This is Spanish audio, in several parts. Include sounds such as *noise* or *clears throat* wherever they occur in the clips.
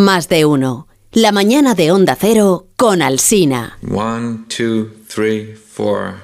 Más de uno. La mañana de Onda Cero con Alsina. One, two, three, four.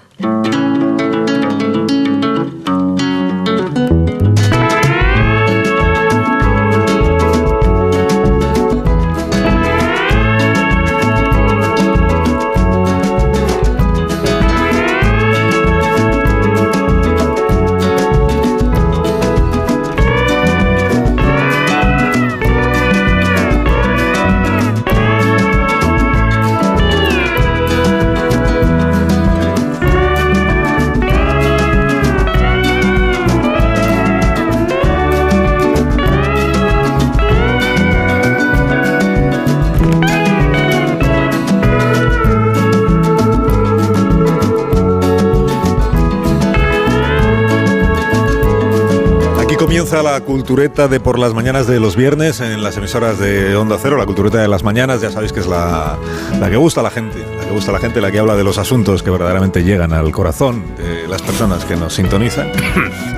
Cultureta de por las mañanas de los viernes en las emisoras de Onda Cero, la cultureta de las mañanas, ya sabéis que es la, la que gusta a la gente, la que gusta a la gente, la que habla de los asuntos que verdaderamente llegan al corazón de las personas que nos sintonizan.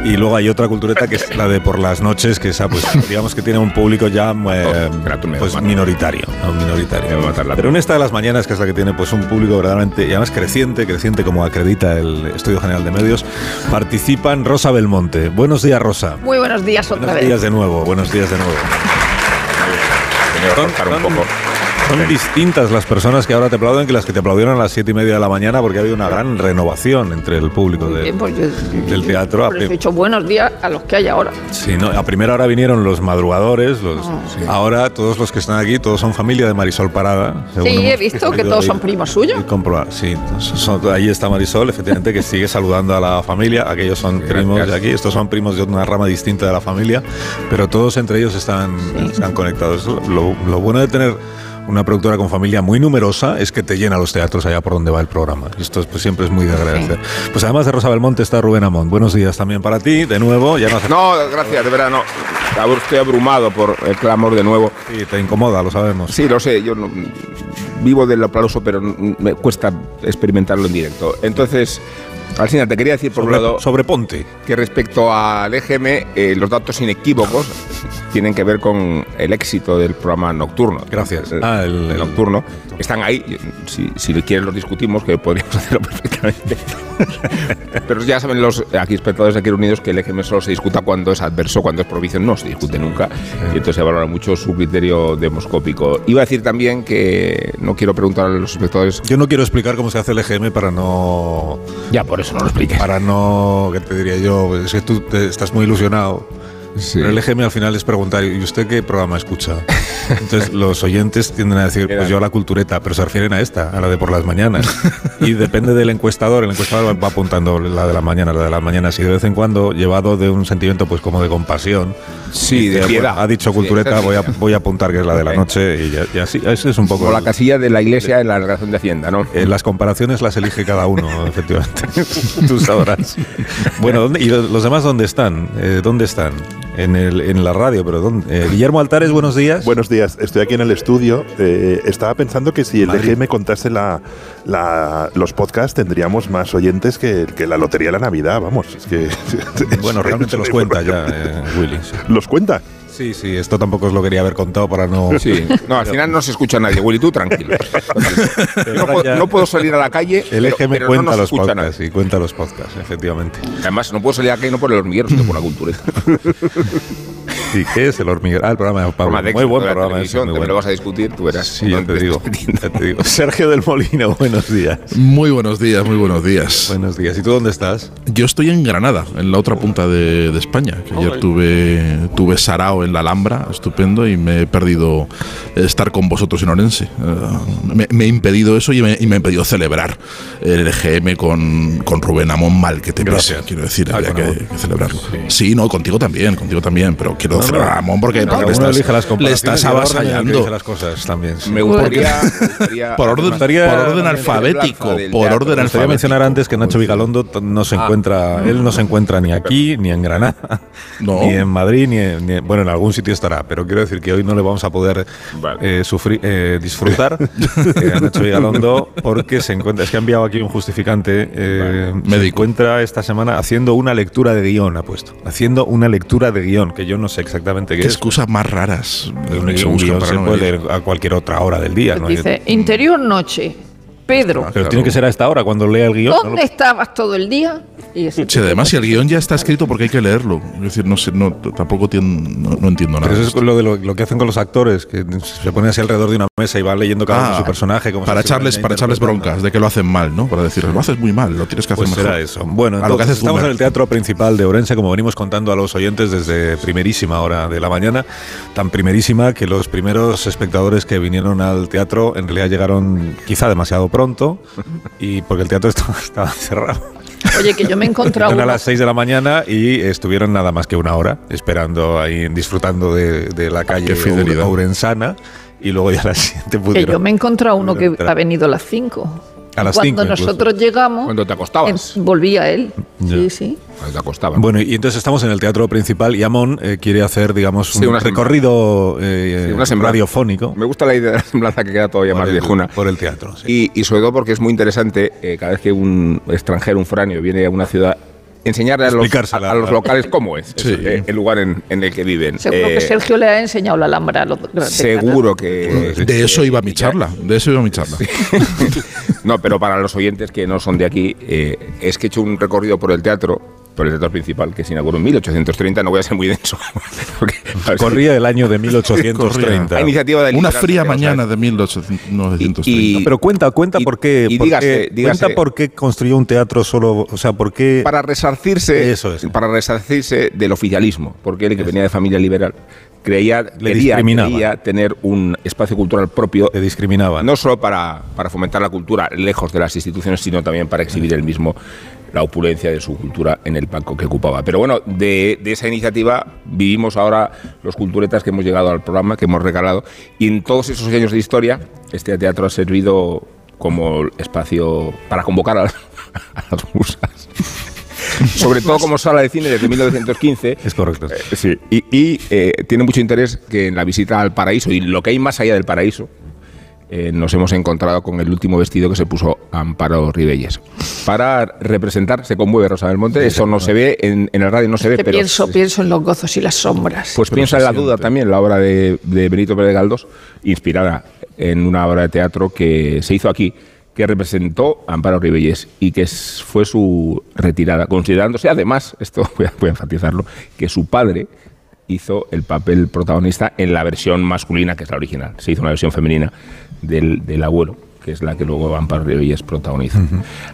Y luego hay otra cultureta que es la de por las noches, que esa pues digamos que tiene un público ya eh, pues minoritario, ¿no? minoritario. Pero en esta de las mañanas, que es la que tiene pues un público verdaderamente, y además creciente, creciente como acredita el Estudio General de Medios, participan Rosa Belmonte. Buenos días, Rosa. Muy buenos días otra Buenos vez. días de nuevo, buenos días de nuevo. Son- son distintas las personas que ahora te aplauden que las que te aplaudieron a las siete y media de la mañana porque ha habido una gran renovación entre el público de- Bien, pues yo- del teatro. Eso he dicho buenos días a los que hay ahora. sí, no, a primera hora vinieron los madrugadores, los, Ah. ahora todos los que están aquí, todos son familia de Marisol Parada. según Sí, he visto que todos ahí- son primos suyos. sí, son- ahí está Marisol, efectivamente, que sigue saludando a la familia. Aquellos son primos de aquí, estos son primos de una rama distinta de la familia, pero todos entre ellos están, están conectados. Lo, lo bueno de tener una productora con familia muy numerosa es que te llena los teatros allá por donde va el programa. Y Esto es, pues, siempre es muy de agradecer. Pues además de Rosa Belmonte está Rubén Amón. Buenos días también para ti, de nuevo. Ya no hace No, gracias, de verdad, no. Ahora Estoy abrumado por el clamor de nuevo. Sí, te incomoda, lo sabemos. Sí, lo sé, yo no- vivo del aplauso, pero me cuesta experimentarlo en directo. Entonces, Alcina, te quería decir por un lado sobre Ponte. que respecto al EGM, eh, los datos inequívocos *laughs* tienen que ver con el éxito del programa nocturno. Gracias. El, Ah, el- el nocturno. Están ahí. Si, si quieres los discutimos, que podríamos *laughs* hacerlo perfectamente. *laughs* Pero ya saben los aquí espectadores de aquí unidos que el EGM solo se discuta cuando es adverso, cuando es provicio, no se discute nunca. Y entonces se valora mucho su criterio demoscópico. Iba a decir también que no quiero preguntar a los espectadores. Yo no quiero explicar cómo se hace el EGM para no Ya, por eso para no, ¿qué te diría yo? Es que tú te- estás muy ilusionado. Sí. Pero el EGM al final es preguntar, ¿y usted qué programa escucha? *laughs* Entonces los oyentes tienden a decir, pues yo a la cultureta, pero se refieren a esta, a la de por las mañanas. *laughs* Y depende del encuestador, el encuestador va apuntando la de las mañanas, la de las mañanas, y de vez en cuando, llevado de un sentimiento pues como de compasión, Sí, de dice, piedad. "Bueno, ha dicho cultureta, voy a, voy a apuntar que es la de la noche, y, ya, y así, ese es un poco... Como la casilla de la iglesia en la relación de Hacienda, ¿no? eh, las comparaciones las elige cada uno, *laughs* efectivamente. Tú sabrás. Bueno, ¿dónde- ¿y los demás dónde están? Eh, ¿Dónde están? En, el, en la radio, pero ¿dónde? Eh, Guillermo Altares, buenos días. Buenos días, estoy aquí en el estudio. Eh, estaba pensando que si el Madrid. DGM contase la, la- los podcasts tendríamos más oyentes que, que la Lotería de la Navidad, vamos. Es que, *laughs* Bueno, realmente los cuenta ya, eh, Willy. sí. ¿Los cuenta? Sí, sí, esto tampoco os lo quería haber contado para no... Sí, *laughs* no, al final no se escucha nadie, Willy, tú tranquilo. *laughs* No, puedo, no salir a la calle, El pero, EGM pero no cuenta nos los podcasts, sí, cuenta los podcasts, efectivamente. Además, no puedo salir a la calle no por el hormiguero, sino por la cultura. *laughs* Sí, ¿qué es el hormiguero? Ah, el programa de Pablo. De Muy buen de la programa. ese, televisión, muy que me bueno. lo vas a discutir, tú verás. Sí, ya te digo, ya te digo. Sergio del Molino, buenos días. Muy buenos días, muy buenos días. Buenos días. ¿Y tú dónde estás? Yo estoy en Granada, en la otra punta de, de España. Que ayer tuve, tuve Sarao en la Alhambra, estupendo, y me he perdido estar con vosotros en Orense. Eh, me, me he impedido eso y me, y me he impedido celebrar el EGM con, con Rubén Amón mal que te pese, quiero decir, Ah, había con que, que celebrarlo. Sí. no, contigo también, contigo también, pero quiero celebrar a Amón porque, Cada le, estás, las le estás avasallando. las cosas también. sí. Me gustaría, me gustaría- Por orden, gustaría- por orden alfabético, por orden Me gustaría mencionar antes que Nacho Vigalondo t- no se encuentra, él no se encuentra ni aquí, ni en Granada, *laughs* No. ni en Madrid, ni, en- ni en- bueno, en algún sitio estará, pero quiero decir que hoy no le vamos a poder Vale. eh, sufrir, eh, disfrutar *laughs* eh, a Nacho Vigalondo porque se encuentra, es que ha enviado aquí un justificante, eh, se Médico. encuentra esta semana haciendo una lectura de guion, ha puesto, haciendo una lectura de guion, que yo no sé exactamente qué Qué es. excusas más raras. Un, se un guion se puede leer a cualquier otra hora del día. ¿no? Dice, interior noche. Pedro, Pero tiene que ser a esta hora, cuando lea el guion. ¿no? ¿dónde estabas todo el día? Y Sí, además, si el guion ya está escrito, porque hay que leerlo. Es decir, no sé, no, tampoco tien- no, no entiendo nada. Pero eso es lo, de lo, lo que hacen con los actores, que se ponen así alrededor de una mesa y van leyendo cada uno Ah, su personaje. Como para echarles, para echarles broncas de que lo hacen mal, ¿no? Para decirles, lo haces muy mal, lo tienes que hacer Pues mejor. será eso. Bueno, A lo que entonces, hace estamos en el Teatro Principal de Orense, como venimos contando a los oyentes desde primerísima hora de la mañana, tan primerísima que los primeros espectadores que vinieron al teatro en realidad llegaron quizá demasiado pronto y porque el teatro *laughs* estaba, estaba cerrado. Oye, que yo me he encontrado Fueron a las 6 de la mañana y estuvieron nada más que una hora esperando ahí, disfrutando de, de la calle. Ourensana y luego ya a las 7 que pudieron. yo me he encontrado uno que ha venido a las 5. A las Cuando cinco incluso. nosotros llegamos, Cuando te acostabas. volvía él. Ya. Sí, sí. Cuando te acostabas. Bueno, y entonces estamos en el teatro principal y Amón eh, quiere hacer, digamos, un Sí, una semblanza. recorrido eh, Sí, una semblanza. radiofónico Me gusta la idea de la semblanza que queda todavía por más el, viejuna. por el teatro. sí. Y, y sobre todo porque es muy interesante, eh, cada vez que un extranjero, un foráneo, viene a una ciudad, enseñarle a los, a, los locales cómo es Sí. eh, el lugar en, en el que viven. Seguro Eh, que Sergio le ha enseñado la Alhambra a los grandes Seguro que... De eso iba mi charla, de eso iba mi charla. *laughs* no, pero para los oyentes que no son de aquí, eh, es que he hecho un recorrido por el teatro, por el teatro principal, que se inauguró en 1830, no voy a ser muy denso. *laughs* porque, Corría el año de *laughs* 1830. a iniciativa de Una fría mañana de 1930. Y- Pero cuenta, cuenta Y- por qué, y por dígase- qué- dígase- cuenta por qué construyó un teatro solo, o sea, por qué para resarcirse Eso es. para resarcirse del oficialismo porque él que venía de familia liberal creía Le quería, quería tener un espacio cultural propio te discriminaban. no solo para, para fomentar la cultura lejos de las instituciones sino también para exhibir él mismo la opulencia de su cultura en el banco que ocupaba. Pero bueno, de, de esa iniciativa vivimos ahora los culturetas que hemos llegado al programa, que hemos regalado, y en todos esos años de historia, este teatro ha servido como espacio para convocar a, las- *laughs* a las musas. *laughs* Sobre todo como sala de cine desde 1915. Es correcto. Eh, sí, y, y, eh, tiene mucho interés que en la visita al paraíso y lo que hay más allá del paraíso, eh, nos hemos encontrado con el último vestido que se puso Amparo Ribelles. Para representar, se conmueve Rosa del Monte, eso no se ve, en, en el radio no se ve, Que pero... pienso, pienso en los gozos y las sombras. Pues piensa en la duda también, la obra de, de Benito Pérez Galdós, inspirada en una obra de teatro que se hizo aquí, que representó a Amparo Ribelles y que fue su retirada, considerándose además, esto *laughs* voy a, voy a enfatizarlo, que su padre hizo el papel protagonista en la versión masculina, que es la original. Se hizo una versión femenina del, del abuelo, que es la que luego Amparo Ribelles protagoniza.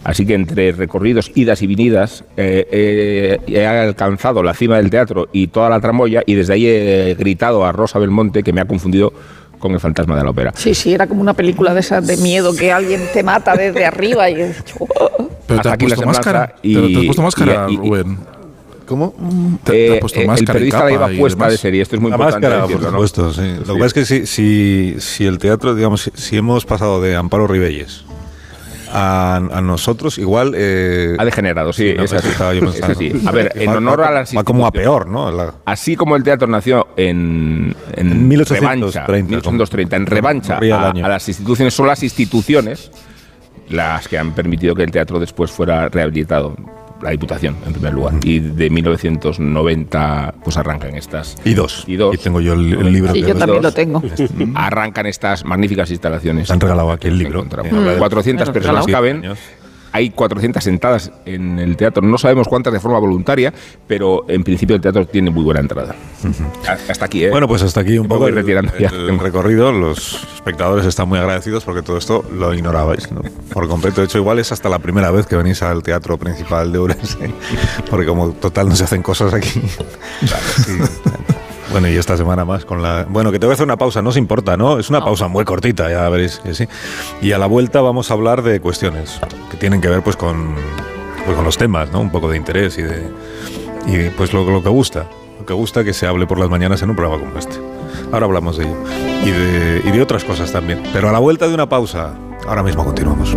Así que entre recorridos, idas y venidas, eh, eh, he alcanzado la cima del teatro y toda la tramoya, y desde ahí he gritado a Rosa Belmonte que me ha confundido con el fantasma de la ópera. Sí, sí, era como una película de esas de miedo que alguien te mata desde arriba y es- Pero te has puesto máscara. y- Pero te has puesto máscara, y- y- Rubén. ¿Cómo? Te, te Eh, has puesto eh, máscara el y periodista la iba puesta de serie, esto es muy La importante. máscara, por decirlo, ¿no? supuesto, sí. Lo que Sí. pasa es que si, si, si el teatro, digamos, si, si hemos pasado de Amparo Ribelles a, a nosotros, igual... eh, Ha degenerado, sí, no, eso. *laughs* A ver, en Va- honor va- a las Va como a instituciones. peor, ¿no? La- Así como el teatro nació en, en, En 1830, revancha, 1830, en revancha a las instituciones, son las instituciones las que han permitido que el teatro después fuera rehabilitado. La Diputación, en primer lugar. Y de 1990, pues arrancan estas. Y dos. Y dos. Y tengo yo el, el libro. Sí, que yo también lo tengo. arrancan estas magníficas instalaciones. Te han regalado aquí el libro. de- 400 Bueno, personas caben. Años. Hay 400 sentadas en el teatro. No sabemos cuántas de forma voluntaria, pero en principio el teatro tiene muy buena entrada. Hasta aquí, ¿eh? Bueno, pues hasta aquí un poco voy el, retirando ya. el recorrido. Los espectadores están muy agradecidos porque todo esto lo ignorabais ¿no? por completo. De hecho, igual es hasta la primera vez que venís al teatro principal de Ourense, *laughs* porque como total no se hacen cosas aquí. Sí. *laughs* Bueno, y esta semana más con la... Bueno, que te voy a hacer una pausa, no os importa, ¿no? Es una pausa muy cortita, ya veréis que sí. Y a la vuelta vamos a hablar de cuestiones que tienen que ver pues con, pues, con los temas, ¿no? Un poco de interés y de... Y pues lo, lo que gusta, lo que gusta que se hable por las mañanas en un programa como este. Ahora hablamos de ello. Y de, y de otras cosas también. Pero a la vuelta de una pausa, ahora mismo continuamos.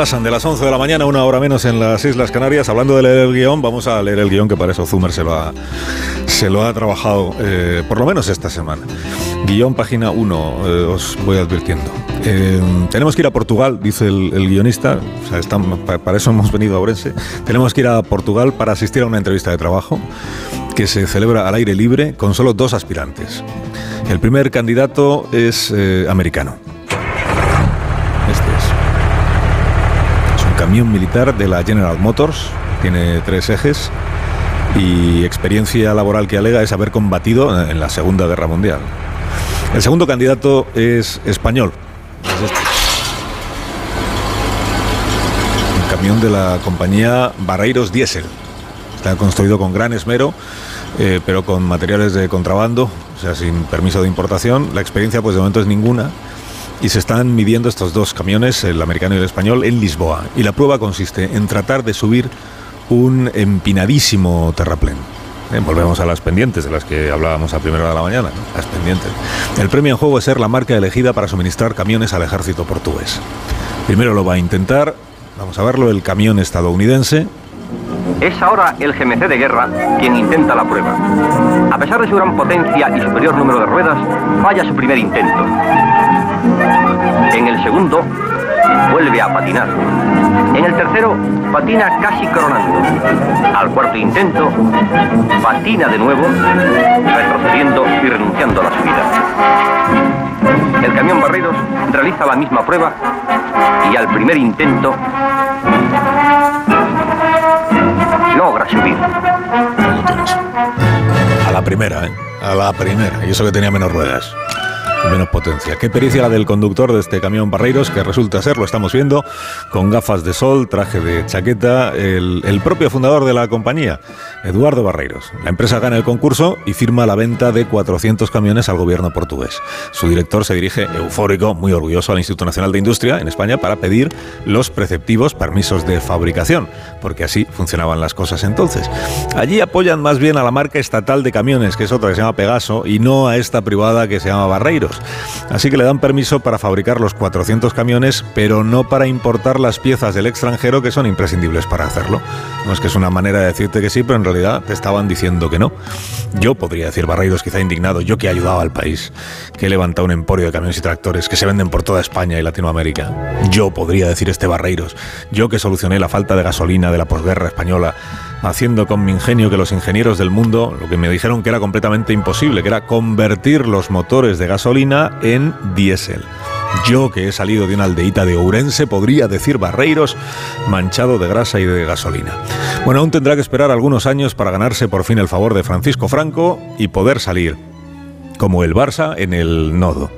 Pasan de las 11 de la mañana, una hora menos en las Islas Canarias. Hablando de leer el guion, vamos a leer el guion que para eso Zumer se lo ha, se lo ha trabajado, eh, por lo menos esta semana. Guión, página 1, eh, os voy advirtiendo. Eh, tenemos que ir a Portugal, dice el, guionista, o sea, para eso hemos venido a Orense. Tenemos que ir a Portugal para asistir a una entrevista de trabajo que se celebra al aire libre con solo dos aspirantes. El primer candidato es americano. Este es camión militar de la General Motors, tiene tres ejes y experiencia laboral que alega es haber combatido en la Segunda Guerra Mundial. El segundo candidato es español. Es este. Un camión de la compañía Barreiros Diesel. Está construido con gran esmero, eh, pero con materiales de contrabando, o sea, sin permiso de importación. La experiencia, pues de momento es ninguna y se están midiendo estos dos camiones, el americano y el español, en Lisboa. Y la prueba consiste en tratar de subir un empinadísimo terraplén. Eh, volvemos a las pendientes de las que hablábamos a primera hora de la mañana, las pendientes. El premio en juego es ser la marca elegida para suministrar camiones al ejército portugués. Primero lo va a intentar, vamos a verlo, el camión estadounidense, es ahora el GMC de guerra quien intenta la prueba. A pesar de su gran potencia y superior número de ruedas, falla su primer intento. En el segundo, vuelve a patinar. En el tercero, patina casi coronando. Al cuarto intento, patina de nuevo, retrocediendo y renunciando a la subida. El camión Barreros realiza la misma prueba y al primer intento logra subir. A la primera, ¿eh? A la primera. Y eso que tenía menos ruedas menos potencia. Qué pericia la del conductor de este camión Barreiros, que resulta ser, lo estamos viendo, con gafas de sol, traje de chaqueta, el, el, propio fundador de la compañía, Eduardo Barreiros. La empresa gana el concurso y firma la venta de 400 camiones al gobierno portugués. Su director se dirige eufórico, muy orgulloso, al Instituto Nacional de Industria en España para pedir los preceptivos permisos de fabricación, porque así funcionaban las cosas entonces. Allí apoyan más bien a la marca estatal de camiones, que es otra que se llama Pegaso, y no a esta privada que se llama Barreiros. Así que le dan permiso para fabricar los 400 camiones, pero no para importar las piezas del extranjero que son imprescindibles para hacerlo. No es que es una manera de decirte que sí, pero en realidad te estaban diciendo que no. Yo podría decir, Barreiros quizá indignado, yo que he ayudado al país, que he levantado un emporio de camiones y tractores que se venden por toda España y Latinoamérica. Yo podría decir este Barreiros, yo que solucioné la falta de gasolina de la posguerra española haciendo con mi ingenio que los ingenieros del mundo lo que me dijeron que era completamente imposible, que era convertir los motores de gasolina en diésel. Yo, que he salido de una aldeíta de Ourense, podría decir Barreiros manchado de grasa y de gasolina. Bueno, aún tendrá que esperar algunos años para ganarse por fin el favor de Francisco Franco y poder salir, como el Barça, en el nodo.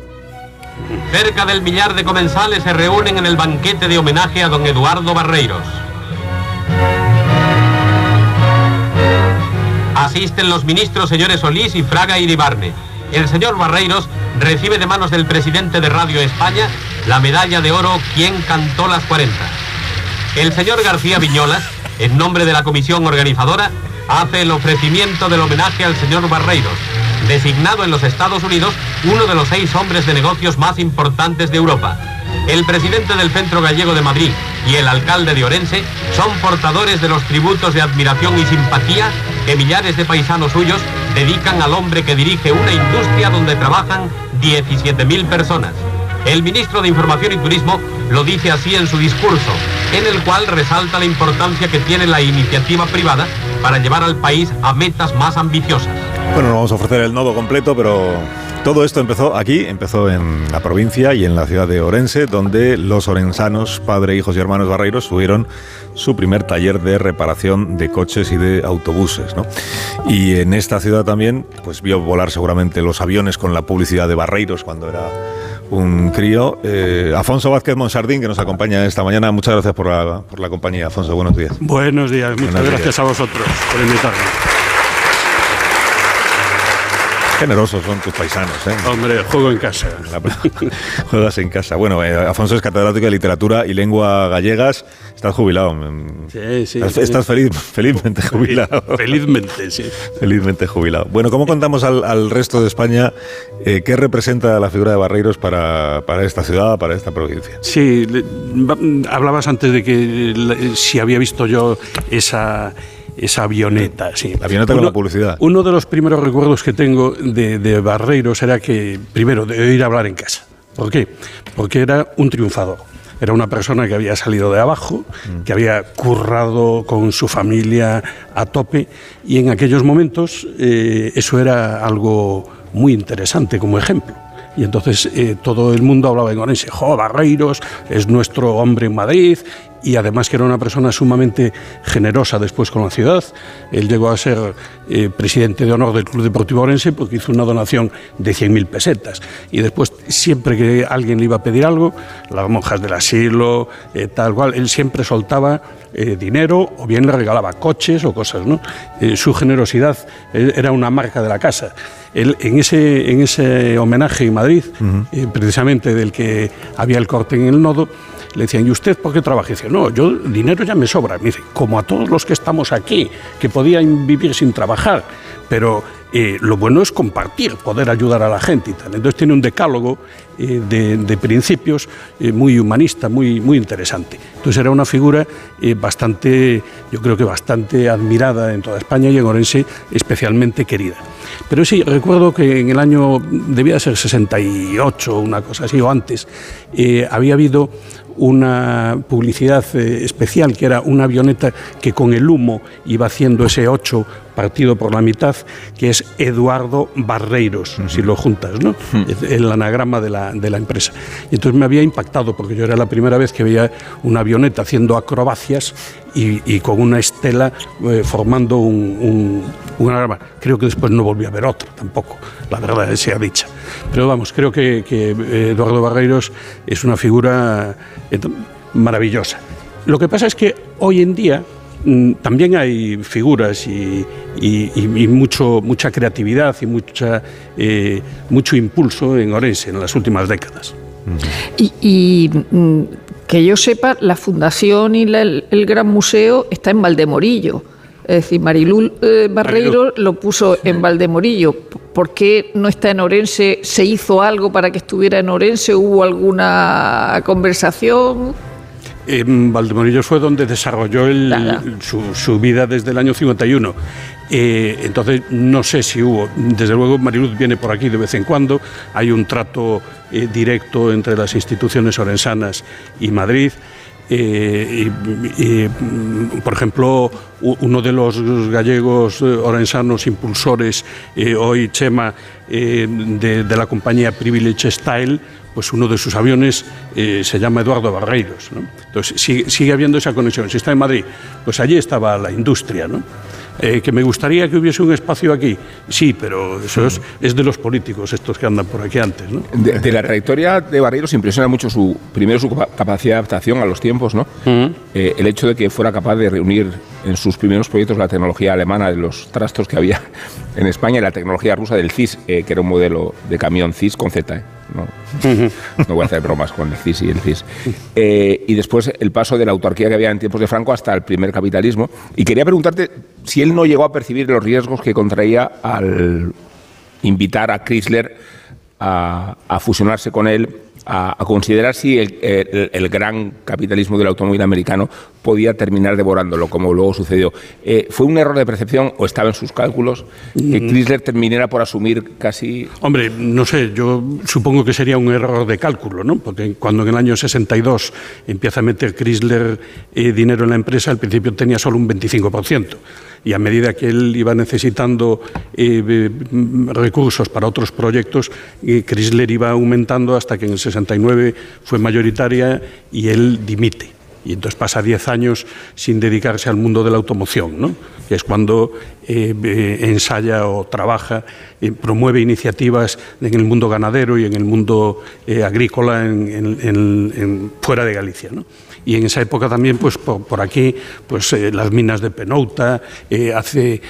Cerca del millar de comensales se reúnen en el banquete de homenaje a don Eduardo Barreiros. Asisten los ministros señores Solís y Fraga Iribarne. El señor Barreiros recibe de manos del presidente de Radio España la medalla de oro Quien cantó las 40. El señor García Viñolas, en nombre de la comisión organizadora, hace el ofrecimiento del homenaje al señor Barreiros, designado en los Estados Unidos uno de los seis hombres de negocios más importantes de Europa. El presidente del Centro Gallego de Madrid y el alcalde de Orense son portadores de los tributos de admiración y simpatía que millares de paisanos suyos dedican al hombre que dirige una industria donde trabajan 17.000 personas. El ministro de Información y Turismo lo dice así en su discurso, en el cual resalta la importancia que tiene la iniciativa privada para llevar al país a metas más ambiciosas. Bueno, no vamos a ofrecer el nodo completo, pero todo esto empezó aquí, empezó en la provincia y en la ciudad de Orense, donde los orensanos, padre, hijos y hermanos Barreiros, subieron su primer taller de reparación de coches y de autobuses. ¿no? Y en esta ciudad también, pues vio volar seguramente los aviones con la publicidad de Barreiros cuando era un crío. Eh, Afonso Vázquez Monsardín, que nos acompaña esta mañana. Muchas gracias por la, por la compañía, Afonso. Buenos días. Buenos días, muchas Buenos gracias días. a vosotros por invitarme. Generosos son tus paisanos, ¿eh? Hombre, juego en casa. *laughs* Juegas en casa. Bueno, eh, Afonso es catedrático de literatura y lengua gallegas. Estás jubilado. mm. Sí, sí. Estás, sí. estás feliz, felizmente jubilado. Felizmente, sí. Felizmente jubilado. Bueno, ¿cómo contamos al, al resto de España eh, qué representa la figura de Barreiros para, para esta ciudad, para esta provincia? Sí, va- hablabas antes de que la- si había visto yo esa, esa avioneta. Sí. La avioneta con la publicidad. Uno de los primeros recuerdos que tengo de, de Barreiros era que, primero, de oír hablar en casa. ¿Por qué? Porque era un triunfador. Era una persona que había salido de abajo, que había currado con su familia a tope y en aquellos momentos eh, eso era algo muy interesante como ejemplo. Y entonces eh, todo el mundo hablaba en Orense, jo, Barreiros es nuestro hombre en Madrid y además que era una persona sumamente generosa después con la ciudad. Él llegó a ser eh, presidente de honor del Club Deportivo Orense porque hizo una donación de 100.000 pesetas. Y después, siempre que alguien le iba a pedir algo, las monjas del asilo, eh, tal cual, él siempre soltaba eh, dinero o bien le regalaba coches o cosas. ¿no? Su generosidad era una marca de la casa. Él, en, ese, en ese homenaje en Madrid, precisamente del que había el corte en el nodo, le decían, ¿y usted por qué trabaja? Y no, yo dinero ya me sobra. Me dice, como a todos los que estamos aquí, que podían vivir sin trabajar, pero eh, lo bueno es compartir, poder ayudar a la gente y tal. Entonces tiene un decálogo eh, de, principios eh, muy humanista, muy, muy interesante. Entonces era una figura bastante, yo creo que bastante admirada en toda España y en Orense especialmente querida. Pero sí, recuerdo que en el año, debía ser 68, una cosa así, o antes, había habido una publicidad especial que era una avioneta que con el humo iba haciendo ese 8 partido por la mitad, que es Eduardo Barreiros, si lo juntas, ¿no? El anagrama de la, de la empresa. Y entonces me había impactado porque yo era la primera vez que veía una avioneta haciendo acrobacias y, y con una estela eh, formando un, un, un anagrama. Creo que después no volví a ver otra tampoco, la verdad sea dicha. Pero vamos, creo que, que eh, Eduardo Barreiros es una figura eh, maravillosa. Lo que pasa es que hoy en día también hay figuras y, y- y- y mucho, mucha creatividad y mucha, eh, mucho impulso en Orense en las últimas décadas. Y, y, mm, que yo sepa, la fundación y la- el, el Gran Museo está en Valdemorillo. Es decir, Marilú eh, Barreiro lo puso en Valdemorillo. ¿Por qué no está en Orense? ¿Se hizo algo para que estuviera en Orense? ¿Hubo alguna conversación? En Valdemorillo fue donde desarrolló el- Claro. su, su vida desde el año 51. Eh, entonces, no sé si hubo. Desde luego, Mariluz viene por aquí de vez en cuando. Hay un trato eh, directo entre las instituciones orensanas y Madrid. Eh, y- y, mm, por ejemplo, uno de los gallegos eh, orensanos impulsores, eh, hoy Chema, eh, de, de la compañía Privilege Style, pues uno de sus aviones eh, se llama Eduardo Barreiros. ¿no? Entonces sigue, sigue habiendo esa conexión. Si está en Madrid, pues allí estaba la industria. ¿no? Eh, que me gustaría que hubiese un espacio aquí. Sí, pero eso es, es de los políticos, estos que andan por aquí antes. ¿no? De, de la trayectoria de Barreiros impresiona mucho su primero su capa- capacidad de adaptación a los tiempos, ¿no? Eh, el hecho de que fuera capaz de reunir en sus primeros proyectos la tecnología alemana de los trastos que había *laughs* en España y la tecnología rusa del CIS, eh, que era un modelo de camión CIS con Z. No, *laughs* no voy a hacer bromas con el CIS y el CIS. Eh, y después el paso de la autarquía que había en tiempos de Franco hasta el primer capitalismo. Y quería preguntarte si él no llegó a percibir los riesgos que contraía al invitar a Chrysler a fusionarse con él, a, a considerar si el, el- el gran capitalismo del automóvil americano podía terminar devorándolo, como luego sucedió. Eh, ¿Fue un error de percepción o estaba en sus cálculos que Mm. Chrysler terminara por asumir casi... Hombre, no sé, yo supongo que sería un error de cálculo, ¿no? Porque cuando en el año 62 empieza a meter Chrysler eh, dinero en la empresa, al principio tenía solo un 25%. Y a medida que él iba necesitando eh, mm, recursos para otros proyectos, eh, Chrysler iba aumentando hasta que en el 69 fue mayoritaria y él dimite. Y entonces pasa 10 años sin dedicarse al mundo de la automoción, ¿no? que es cuando eh, eh, ensaya o trabaja, eh, promueve iniciativas en el mundo ganadero y en el mundo agrícola fuera de Galicia. ¿no? y en esa época también pues por, aquí pues las minas de Penouta hace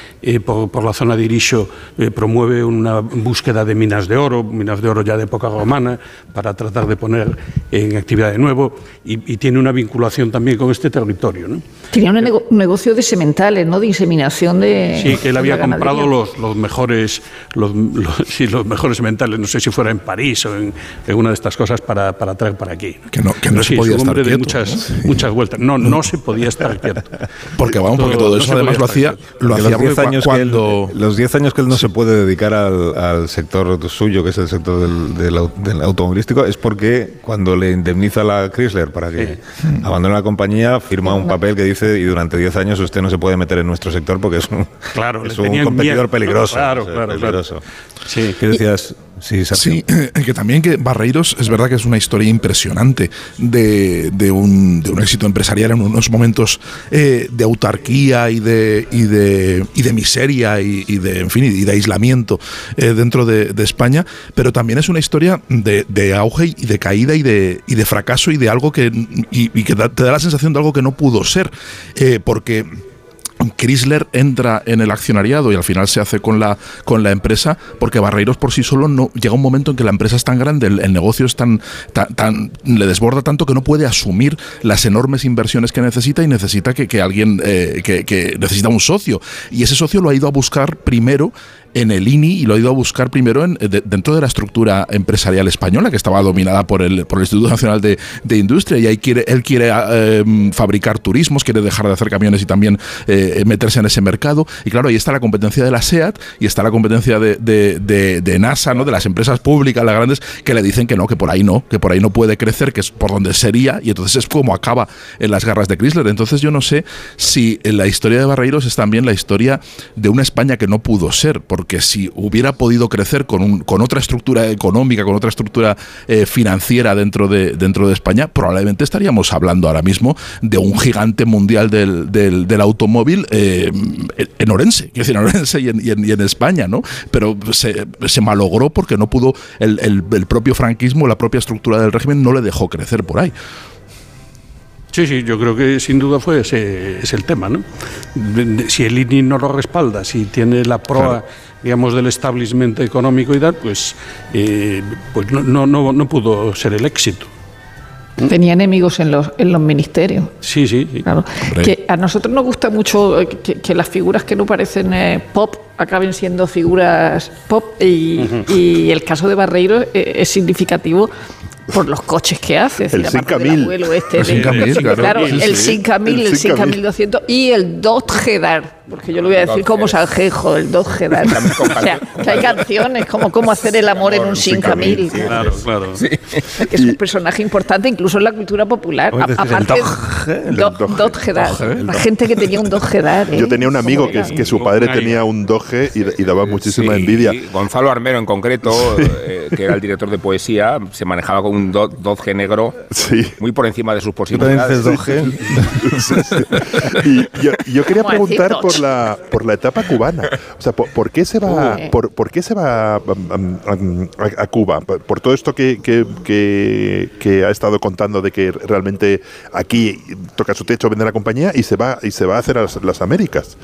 por, la zona de Irixo promueve una búsqueda de minas de oro minas de oro ya de época romana para tratar de poner en actividad de nuevo y, y tiene una vinculación también con este territorio ¿no? Tenía un, nego- un negocio de sementales, ¿no? De inseminación de. Sí, que él había comprado los, los mejores los, los- *laughs* sí, los mejores sementales, no sé si fuera en París o en, en una de estas cosas para, para traer para aquí. Que no- que no Pero se sí, podía es un estar hombre de quieto, muchas, muchas vueltas. No, no se podía estar quieto. *laughs* Porque vamos, porque todo eso además lo hacía, quieto. lo hacía los 10 porque años cuando que él, los 10 años que él no se puede dedicar al, al sector suyo, que es el sector del, del automovilístico, es porque cuando le indemniza la Chrysler para que abandone la compañía, firma un papel que dice y durante 10 años usted no se puede meter en nuestro sector porque es un, Claro, es un competidor miedo. peligroso. Claro, o sea, claro, claro. peligroso. Sí. ¿Qué decías? Sí. Sí, *clears throat* que también que Barreiros es verdad que es una historia impresionante de, de un, de un éxito empresarial en unos momentos eh, de autarquía y de, y de, y de miseria y, de, y de aislamiento eh, dentro de, España, pero también es una historia de, auge y de caída y de, y de fracaso y de algo que, y, que te da la sensación de algo que no pudo ser, eh, porque... Chrysler entra en el accionariado y al final se hace con la, con la empresa porque Barreiros por sí solo no llega un momento en que la empresa es tan grande, el, negocio es tan, tan, tan- le desborda tanto que no puede asumir las enormes inversiones que necesita y necesita que, que alguien eh, que necesita un socio. Y ese socio lo ha ido a buscar primero en el INI y lo ha ido a buscar primero en- de- dentro de la estructura empresarial española que estaba dominada por el, por el Instituto Nacional de, de Industria y ahí quiere, él quiere eh, fabricar turismos, quiere dejar de hacer camiones y también eh, meterse en ese mercado y claro, ahí está la competencia de la SEAT y está la competencia de, de- NASA, ¿no? de las empresas públicas, las grandes, que le dicen que no, que por ahí no, que por ahí no puede crecer, que es por donde sería y entonces es como acaba en las garras de Chrysler. Entonces yo no sé si la historia de Barreiros es también la historia de una España que no pudo ser, porque si hubiera podido crecer con, un, con otra estructura económica, con otra estructura eh, financiera dentro de, dentro de España, probablemente estaríamos hablando ahora mismo de un gigante mundial del, del- del automóvil eh, en Orense, quiero decir, en Orense y en, y en- y en España, ¿no? Pero se, se malogró porque no pudo, el, el- el propio franquismo, la propia estructura del régimen no le dejó crecer por ahí. Sí, sí, yo creo que sin duda fue ese es el tema, ¿no? Si el INI no lo respalda, si tiene la proa, digamos, del establishment económico y tal, pues, eh, pues no, no, no, no pudo ser el éxito. Tenía enemigos en los, en los ministerios. Sí, sí, sí. Claro. Que a nosotros nos gusta mucho eh, que, que las figuras que no parecen eh, pop acaben siendo figuras pop y, y el caso de Barreiro es significativo por los coches que hace. Es El decir, aparte del 5000. abuelo este El de- 5000, claro. claro, Sí, el sí. 5000, El el 5000. 5200 y el Dodge Gedar, porque yo lo voy a decir como Sanjejo, el Dodge Gedar. *laughs* O sea, que hay canciones como cómo hacer el amor en un 5000. Claro, claro. que es un personaje importante incluso en la cultura popular. ¿Cómo A- aparte, Dodge, el Do- Dodge. Dodge Gedar. Dodge, La gente que tenía un Dodge Gedar. ¿eh? Yo tenía un amigo ¿Cómo que, su padre tenía un doge y, y daba muchísima Sí, envidia. Gonzalo Armero en concreto, eh, que era el director de poesía, se manejaba con un do- Dodge negro muy por encima de sus ¿Tú también dices posibilidades. Doge? *laughs* Y yo, yo quería ¿Cómo preguntar por? La, por la etapa cubana. O sea, ¿por, por qué se va, por, por qué se va a, a Cuba? Por, por todo esto que, que, que- que ha estado contando de que realmente aquí toca su techo, vende la compañía y se va, y se va a hacer a las, las Américas.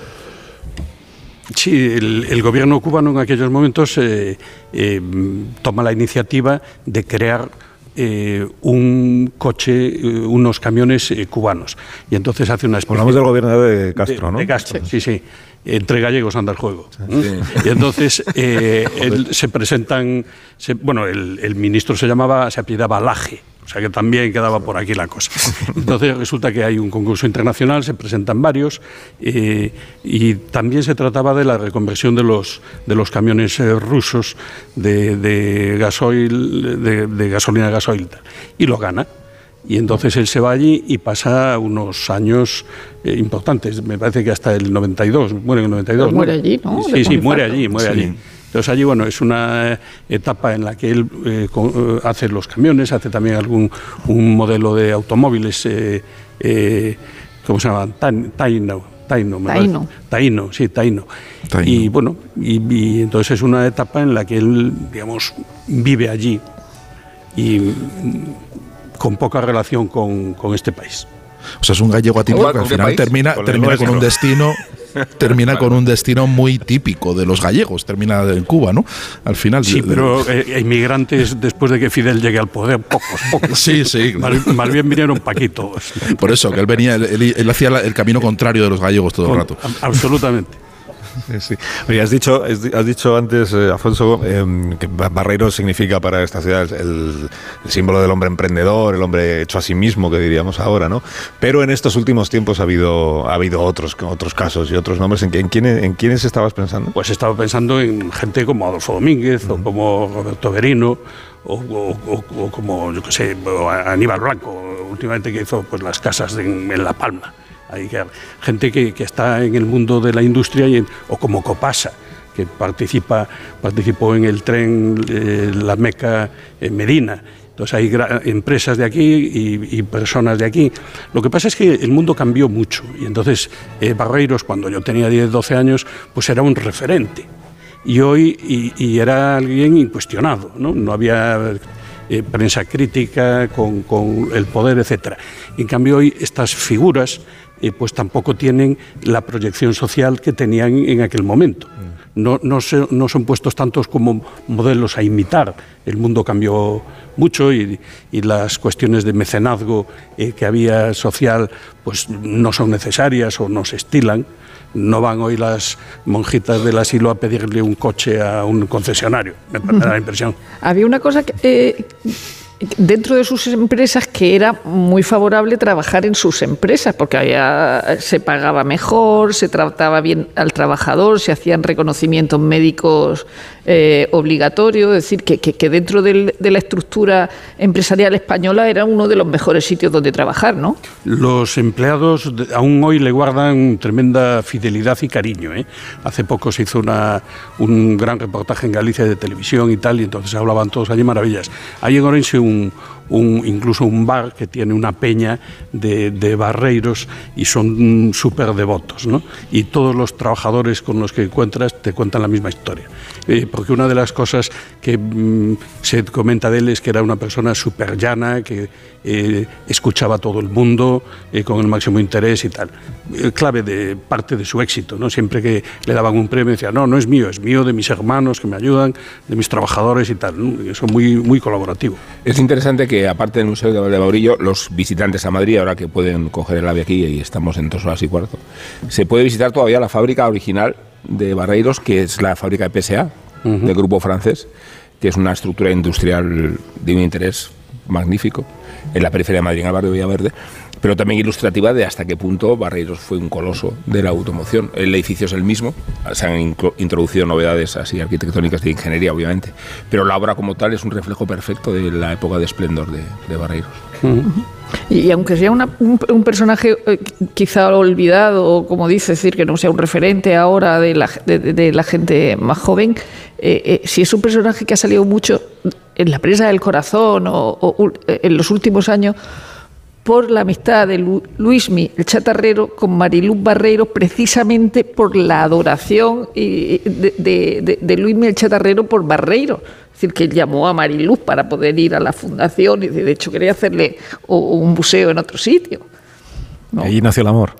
Sí, el, el gobierno cubano en aquellos momentos eh, eh, toma la iniciativa de crear eh, un coche, eh, unos camiones eh, cubanos. Y entonces hace una especie Hablamos del gobierno de Castro, de, ¿no? de Castro, sí, sí. Entre gallegos anda el juego. ¿eh? Y entonces *laughs* eh, él- se presentan, se- bueno, el, el ministro se llamaba, se apellidaba Laje, o sea que también quedaba por aquí la cosa. Entonces resulta que hay un concurso internacional, se presentan varios, eh, y también se trataba de la reconversión de los, de los camiones eh, rusos de, de gasoil, de, de gasolina a gasoil, y lo gana. Y entonces él se va allí y pasa unos años eh, importantes, me parece que hasta el 92, muere en el 92. Pues muere allí, ¿no? Sí, sí, muere allí, muere Sí. allí. Entonces allí, bueno, es una eh, etapa en la que él eh, eh, hace los camiones, hace también algún un modelo de automóviles eh, eh, ¿cómo se llama? Taino. Taino, me Taino. Taino, sí, Taino. Taino. Y bueno, y, y entonces es una etapa en la que él, digamos, vive allí y mm, con poca relación con, con este país. O sea, es un gallego atípico ¿Con que al final país? termina, Con termina con un destino *laughs* termina con un destino muy típico de los gallegos, termina en Cuba, ¿no? Al final. Sí, de- de- pero eh, inmigrantes después de que Fidel llegue al poder, pocos, pocos. Sí, sí. Más, más bien vinieron paquitos. Por eso, que él venía, él, él- hacía el camino contrario de los gallegos todo el rato. Absolutamente. *laughs* Sí. Oye, has dicho, has antes, eh, Afonso, em, que Ba- Barreiro significa para esta ciudad el, el símbolo del hombre emprendedor, el hombre hecho a sí mismo, que diríamos ahora, ¿no? Pero en estos últimos tiempos ha habido, ha habido otros, otros casos y otros nombres. ¿En, en, quiénes, ¿En quiénes estabas pensando? Pues estaba pensando en gente como Adolfo Domínguez o como Roberto Verino o, o- o- o como, yo qué sé, Aníbal Blanco, últimamente que hizo pues, las casas en, en La Palma. Hay gente que, está en el mundo de la industria y o como Copasa que participa, participó en el tren eh, La Meca Medina. Entonces hay empresas de aquí y, personas de aquí. Lo que pasa es que el mundo cambió mucho y entonces eh, Barreiros, cuando yo tenía 10, 12 años, pues era un referente. Y hoy y, era alguien incuestionado, ¿no? No había eh, prensa crítica con, con el poder, etcétera. En cambio hoy estas figuras eh, pues tampoco tienen la proyección social que tenían en aquel momento. No, no, se- no son puestos tantos como modelos a imitar. El mundo cambió mucho y, y las cuestiones de mecenazgo eh, que había social pues no son necesarias o no se estilan. No van hoy las monjitas del asilo a pedirle un coche a un concesionario, me me da la *laughs* impresión. Había una cosa que, eh, dentro de sus empresas que era muy favorable trabajar en sus empresas, porque había- se pagaba mejor, se trataba bien al trabajador, se hacían reconocimientos médicos eh, obligatorios, es decir, que, que- dentro de la estructura empresarial española era uno de los mejores sitios donde trabajar, ¿no? Los empleados aún hoy le guardan tremenda fidelidad y cariño. ¿eh? Hace poco se hizo una- un gran reportaje en Galicia de televisión y tal, y entonces hablaban todos allí maravillas. Hay en Orense um, un- incluso un bar que tiene una peña de, barreiros y son mm, súper devotos. ¿no? Y todos los trabajadores con los que encuentras te cuentan la misma historia. Eh, porque una de las cosas que mm, se comenta de él es que era una persona súper llana, que eh, escuchaba a todo el mundo eh, con el máximo interés y tal. Eh, clave de parte de su éxito, ¿no? Siempre que le daban un premio decía, no, no es mío, es mío de mis hermanos que me ayudan, de mis trabajadores y tal. ¿no? Muy, muy colaborativo. Es interesante que, aparte del Museo de Valdebaurillo, los visitantes a Madrid, ahora que pueden coger el ave aquí y estamos en dos horas y cuarto, se puede visitar todavía la fábrica original de Barreiros, que es la fábrica de PSA, del grupo francés, que es una estructura industrial de un interés magnífico, en la periferia de Madrid, en el barrio de Villaverde, pero también ilustrativa de hasta qué punto Barreiros fue un coloso de la automoción. El edificio es el mismo, se han introducido novedades así arquitectónicas de ingeniería, obviamente, pero la obra como tal es un reflejo perfecto de la época de esplendor de, Barreiros. Y, aunque sea una- un, personaje eh, quizá olvidado, o como dice, decir, que no sea un referente ahora de la, de, la gente más joven, eh, eh, si es un personaje que ha salido mucho en la prensa del corazón o, en los últimos años por la amistad de Lu- Luismi, el chatarrero, con Mariluz Barreiro, precisamente por la adoración de, de, de- Luismi el chatarrero por Barreiro. Es decir, que él llamó a Mariluz para poder ir a la fundación y de hecho quería hacerle un museo en otro sitio. Allí nació el amor.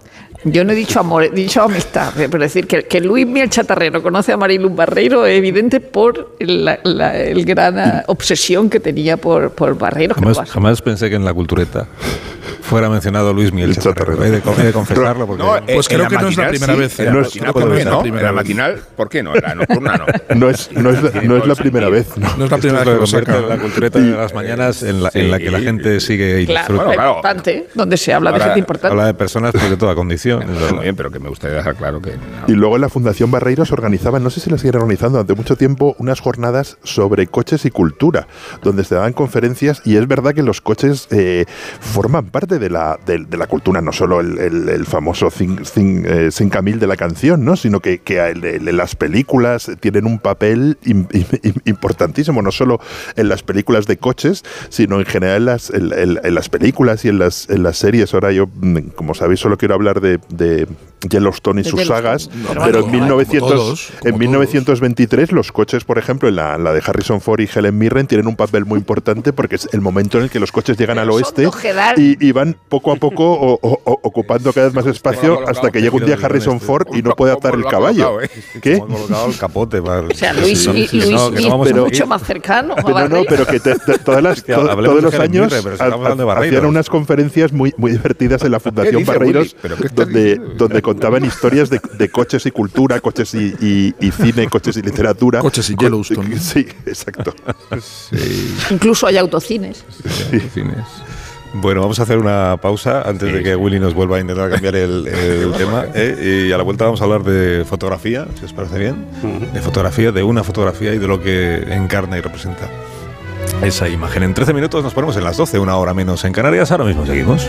Yo no he dicho amor, he dicho amistad, pero decir que, que Luismi el chatarrero conoce a Mariluz Barreiro es evidente por la, la el gran ah, obsesión que tenía por, por Barreiro. no Jamás, jamás pensé que en la cultureta fuera mencionado Luis Miguel Chatarrero. He de, he de confesarlo porque... Pues creo que no es la primera vez. No la es- matinal, no ¿por qué no? En la vez. matinal, ¿por qué no? En la nocturna no. No es, *laughs* no es, no es la primera vez. ¿no? No es la primera vez que lo la cultureta de las mañanas en la, en la que la gente sigue y Claro, disfruta. Bueno, claro. importante, donde se habla de gente importante. Habla de personas pues, de toda condición. Muy bien, pero que me gustaría dejar claro que... Y luego en la Fundación Barreiros organizaban, no sé si las siguen organizando durante mucho tiempo, unas jornadas sobre coches y cultura, donde se daban conferencias y es verdad que los coches eh, forman parte de la, de, de la cultura, no solo el, el- el famoso Cin- Cin- eh, Cinca Mil de la canción, ¿no? sino que, que el- el- las películas tienen un papel im- im- im- importantísimo, no solo en las películas de coches, sino en general en las, en- en- en las películas y en las, en las series. Ahora yo, mm, como sabéis, solo quiero hablar de, de Yellowstone y De sus Yellowstone. sagas, Pero en como 1900, todos, como en todos. 1923 los coches, por ejemplo, en la, la de Harrison Ford y Helen Mirren tienen un papel muy importante porque es el momento en el que los coches llegan al oeste y, y van poco a poco o- o- o- ocupando cada vez más espacio hasta que llega un día Harrison Ford y no puede atar el ¿Cómo lo ha caballo. eh? ¿Qué? El capote. O sea, Luis, mucho más cercano. Pero no, pero que te- te- todas las, todos los años hacían unas conferencias muy, muy divertidas en la Fundación Barreiros? ¿Pero donde, donde contaban historias de, de coches y cultura, coches y, y- y cine, coches y literatura. Coches y Co- Yellowstone. *laughs* Sí, exacto. Incluso hay autocines. Cines. Bueno, vamos a hacer una pausa antes de que Willy nos vuelva a intentar cambiar el, el *laughs* tema. ¿eh? Y a la vuelta vamos a hablar de fotografía, si os parece bien. De fotografía, de una fotografía y de lo que encarna y representa esa imagen. En 13 minutos nos ponemos en las 12, una hora menos en Canarias. Ahora mismo seguimos.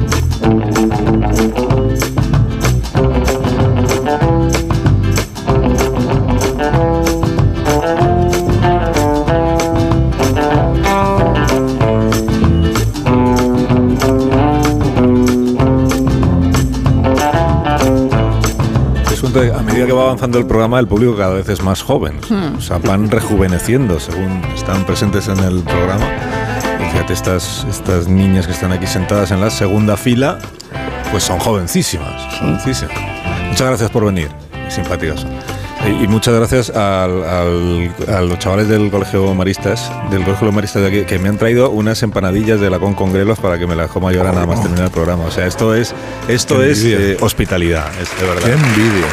Avanzando el programa, el público cada vez es más joven. O sea, van rejuveneciendo según están presentes en el programa. Y fíjate, estas, estas niñas que están aquí sentadas en la segunda fila, pues son jovencísimas. jovencísimas. Muchas gracias por venir. Simpáticas. Y y muchas gracias al- al- a los chavales del Colegio Maristas, del Colegio Maristas de aquí, que me han traído unas empanadillas de lacón con grelos para que me las coma yo ahora nada más terminar el programa. O sea, esto es, esto Qué es eh, hospitalidad, es de verdad. Qué envidia.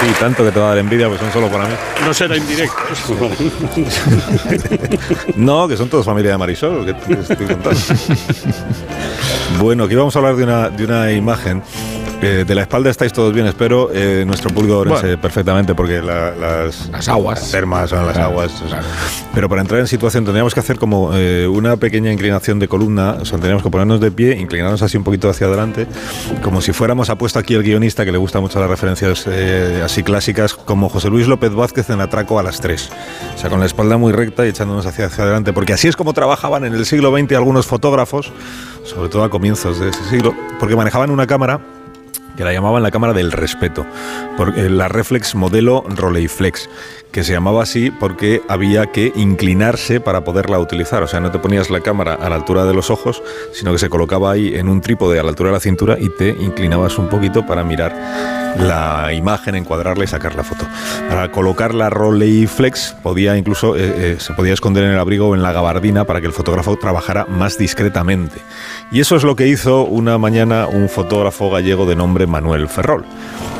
Sí, tanto que te va a dar envidia, pues son solo para mí. No será indirecto. *laughs* No, que son todos familia de Marisol, que estoy contando. *laughs* bueno, aquí vamos a hablar de una, de una imagen. Eh, de la espalda estáis todos bien, espero. Eh, nuestro público sé perfectamente porque la- las, Las aguas. las termas son las Claro, aguas. claro. Pero para entrar en situación tendríamos que hacer como eh, una pequeña inclinación de columna. O sea, tendríamos que ponernos de pie, inclinarnos así un poquito hacia adelante, como si fuéramos, ha puesto aquí el guionista que le gusta mucho las referencias eh, así clásicas, como José Luis López Vázquez en Atraco a las 3. O sea, con la espalda muy recta y echándonos hacia, hacia adelante, porque así es como trabajaban en el siglo XX algunos fotógrafos, sobre todo a comienzos de ese siglo, porque manejaban una cámara que la llamaban la cámara del respeto, porque la reflex modelo Rolleiflex, que se llamaba así porque había que inclinarse para poderla utilizar, o sea, no te ponías la cámara a la altura de los ojos, sino que se colocaba ahí en un trípode a la altura de la cintura y te inclinabas un poquito para mirar la imagen, encuadrarla y sacar la foto. Para colocar la Rolleiflex podía incluso eh, eh, se podía esconder en el abrigo o en la gabardina para que el fotógrafo trabajara más discretamente. Y eso es lo que hizo una mañana un fotógrafo gallego de nombre Manuel Ferrol,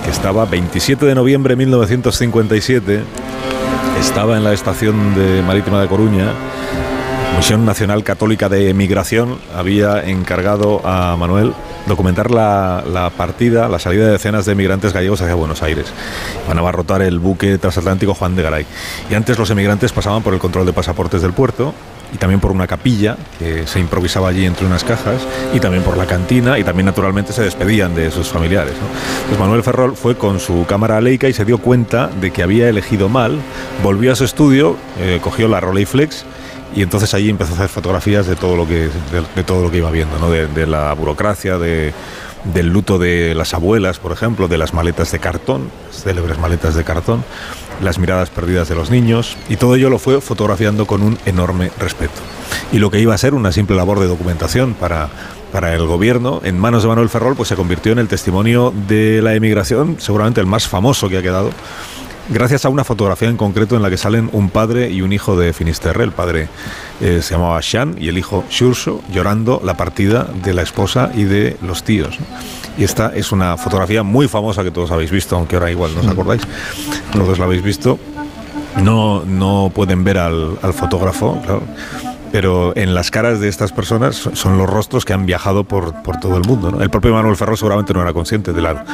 que estaba 27 de noviembre de 1957, estaba en la estación de marítima de Coruña. Misión Nacional Católica de Emigración había encargado a Manuel documentar la, partida, la salida de decenas de emigrantes gallegos hacia Buenos Aires. Van a abarrotar el buque transatlántico Juan de Garay. Y antes los emigrantes pasaban por el control de pasaportes del puerto y también por una capilla que se improvisaba allí entre unas cajas y también por la cantina y también naturalmente se despedían de sus familiares. ¿no? Pues Manuel Ferrol fue con su cámara Leica y se dio cuenta de que había elegido mal, volvió a su estudio, eh, cogió la Rolleiflex y entonces allí empezó a hacer fotografías de todo lo que, de, todo lo que iba viendo, ¿no? de, de la burocracia, de, del luto de las abuelas, por ejemplo, de las maletas de cartón, célebres maletas de cartón, las miradas perdidas de los niños, y todo ello lo fue fotografiando con un enorme respeto. Y lo que iba a ser una simple labor de documentación para, para el gobierno, en manos de Manuel Ferrol, pues se convirtió en el testimonio de la emigración, seguramente el más famoso que ha quedado gracias a una fotografía en concreto en la que salen un padre y un hijo de Finisterre. El padre eh, se llamaba Shan y el hijo Shurso llorando la partida de la esposa y de los tíos. Y esta es una fotografía muy famosa que todos habéis visto, aunque ahora igual no os acordáis. Todos la habéis visto. No, no pueden ver al, al fotógrafo, claro pero en las caras de estas personas son los rostros que han viajado por, por todo el mundo. ¿no? El propio Manuel Ferro seguramente no era consciente de la,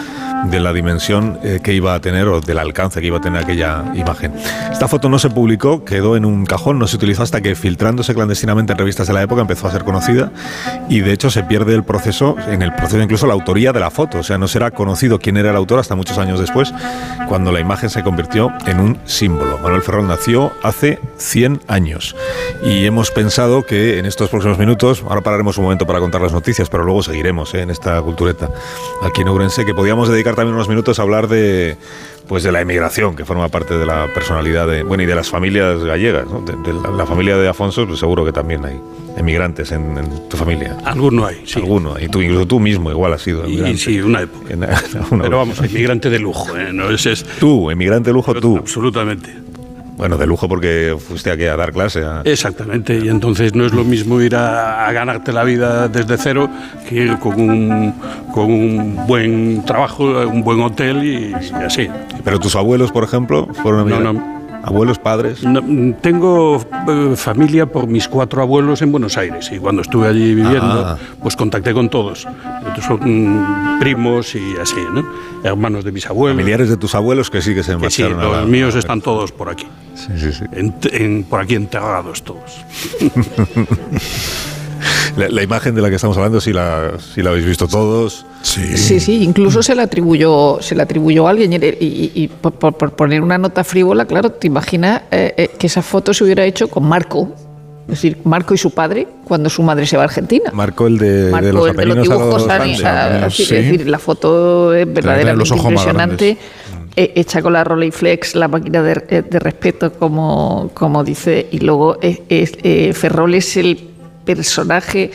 de la dimensión eh, que iba a tener o del alcance que iba a tener aquella imagen. Esta foto no se publicó, quedó en un cajón, no se utilizó hasta que filtrándose clandestinamente en revistas de la época empezó a ser conocida y de hecho se pierde el proceso, en el proceso incluso la autoría de la foto, o sea, no será conocido quién era el autor hasta muchos años después, cuando la imagen se convirtió en un símbolo. Manuel Ferrón nació hace 100 años y hemos pensado que en estos próximos minutos, ahora pararemos un momento para contar las noticias, pero luego seguiremos ¿eh? en esta cultureta aquí en Ourense, que podíamos dedicar también unos minutos a hablar de pues de la emigración, que forma parte de la personalidad de, bueno, y de las familias gallegas, ¿no? de, de la, la, familia de Afonso, pues seguro que también hay emigrantes en, en tu familia. Alguno hay, sí. Alguno, y tú, incluso tú mismo igual has sido emigrante. Y, sí, una época. En, *laughs* una Pero vamos, emigrante de lujo, ¿eh? No, ese es... Tú, emigrante de lujo, tú. Absolutamente. Bueno, de lujo porque fuiste aquí a dar clase. A... Exactamente, y entonces no es lo mismo ir a, a, ganarte la vida desde cero que ir con un, con un buen trabajo, un buen hotel y, y así. Pero tus abuelos, por ejemplo, fueron no, no. ¿Abuelos, padres? No, tengo eh, familia por mis cuatro abuelos en Buenos Aires y cuando estuve allí viviendo, ah. pues contacté con todos. Entonces, son primos y así, ¿no? Hermanos de mis abuelos. Familiares de tus abuelos que sí que se marcharon. Sí, los la, míos están todos por aquí. Sí, sí, sí. En, en, por aquí enterrados todos. *laughs* La, la, imagen de la que estamos hablando, si la, si la habéis visto todos. Sí, sí, sí incluso se la atribuyó, se la atribuyó a alguien. Y, y, y por, por, poner una nota frívola, claro, te imaginas eh, eh, que esa foto se hubiera hecho con Marco. Es decir, Marco y su padre cuando su madre se va a Argentina. Marco el de, Marco, de los el de los dibujos a los sí. Es decir, la foto es verdaderamente impresionante hecha con la Rolleiflex, la máquina de, de, respeto, como, como dice, y luego es, es, eh, Ferrol es el personaje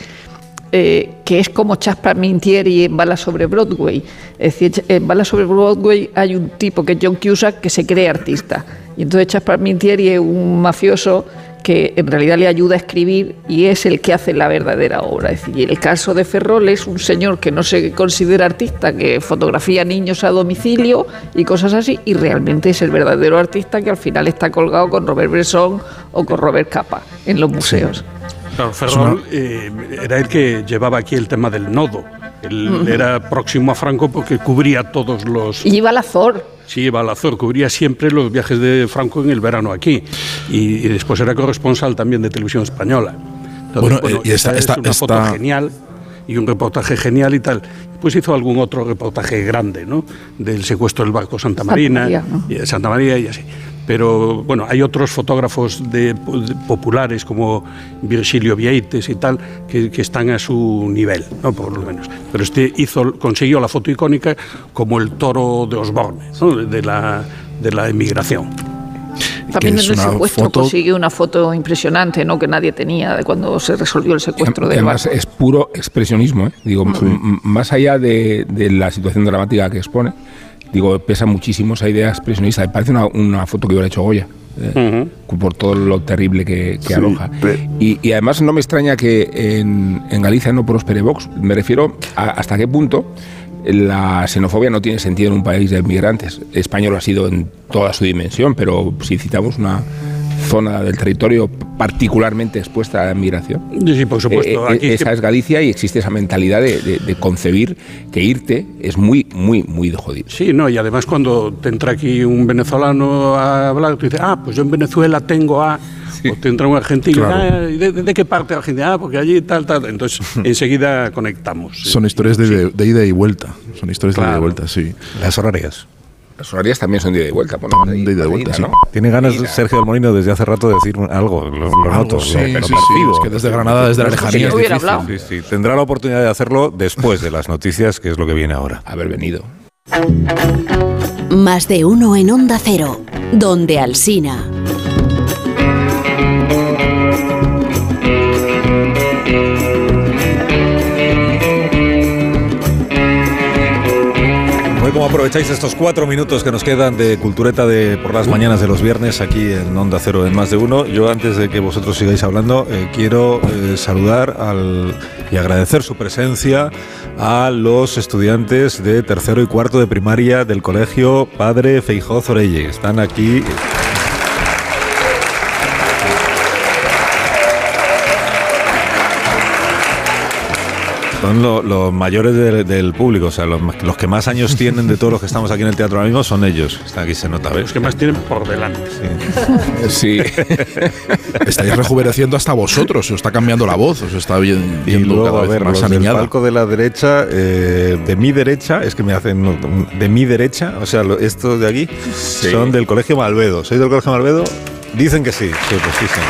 eh, que es como Chaspar Mintieri en Bala sobre Broadway. Es decir, en Bala sobre Broadway hay un tipo que es John Cusack que se cree artista. Y entonces Chaspar Mintieri es un mafioso que en realidad le ayuda a escribir y es el que hace la verdadera obra. Es decir, el caso de Ferrol es un señor que no se considera artista, que fotografía niños a domicilio y cosas así, y realmente es el verdadero artista que al final está colgado con Robert Bresson o con Robert Capa en los museos. Sí. Claro, Ferrol eh, era el que llevaba aquí el tema del nodo. Él uh -huh. era próximo a Franco porque cubría todos los... Y iba al Azor. Sí, iba al Azor, cubría siempre los viajes de Franco en el verano aquí. Y, y después era corresponsal también de televisión española. Entonces, bueno, bueno, y esta, esta, es una esta... foto genial y un reportaje genial y tal. Pues hizo algún otro reportaje grande, ¿no? Del secuestro del barco Santa Marina, Santa María, ¿no? y Santa María y así pero bueno, hay otros fotógrafos de, de, populares como Virgilio Vieites y tal que, que, están a su nivel, ¿no? por lo menos. Pero este hizo, consiguió la foto icónica como el toro de Osborne, ¿no? de, la, de la emigración. También en el secuestro foto... consiguió una foto impresionante, ¿no? Que nadie tenía de cuando se resolvió el secuestro de Además, es puro expresionismo, ¿eh? Digo, sí. más allá de, de la situación dramática que expone, digo, pesa muchísimo esa idea expresionista. Me parece una, una foto que hubiera hecho Goya. Eh, uh -huh. por todo lo terrible que, que sí, aloja. Y, y, además no me extraña que en, en, Galicia no prospere Vox. Me refiero a hasta qué punto la xenofobia no tiene sentido en un país de inmigrantes. España lo ha sido en toda su dimensión, pero si citamos una zona del territorio particularmente expuesta a la migración. Sí, por supuesto. Eh, Aquí esa es Galicia y existe esa mentalidad de, de, de, concebir que irte es muy, muy, muy de jodido. Sí, no, y además cuando te entra aquí un venezolano a hablar, tú dices, ah, pues yo en Venezuela tengo a... Sí. O te entra un argentino, claro. ah, ¿de, ¿de, qué parte de Argentina? Ah, porque allí tal, tal. Entonces, *laughs* enseguida conectamos. Son historias de, de, ida y vuelta. Son historias claro. de ida y vuelta, sí. Las horarias. Las horarias también son de ida y vuelta. Bueno, de ida y vuelta, sí. ¿no? Tiene ganas Mira. Sergio del Molino desde hace rato de decir algo, lo, lo noto. Sí, sí, sí, es que desde Granada, desde la lejanía sí, es difícil. Sí, sí. Tendrá la oportunidad de hacerlo después de las noticias, que es lo que viene ahora. Haber venido. Más de uno en Onda Cero, donde Alsina. Aprovecháis estos cuatro minutos que nos quedan de cultureta de por las mañanas de los viernes aquí en Onda Cero en Más de Uno. Yo antes de que vosotros sigáis hablando, eh, quiero eh, saludar al, y agradecer su presencia a los estudiantes de tercero y cuarto de primaria del colegio Padre Feijó Zorelle. Están aquí. Son lo- los mayores de- del público, o sea, los, los que más años tienen de todos los que estamos aquí en el teatro ahora mismo son ellos. Está aquí se nota, ¿ves? Los que más tienen por delante. Sí. Estáis rejuveneciendo hasta vosotros, os está cambiando la voz, os está bien, Y viendo luego, cada a vez ver, más los del palco de la derecha, eh, de mi derecha, es que me hacen, de mi derecha, o sea, lo- estos de aquí, son del Colegio Malvedo. ¿Sois del Colegio Malvedo? Dicen que sí, sí, pues sí, sí.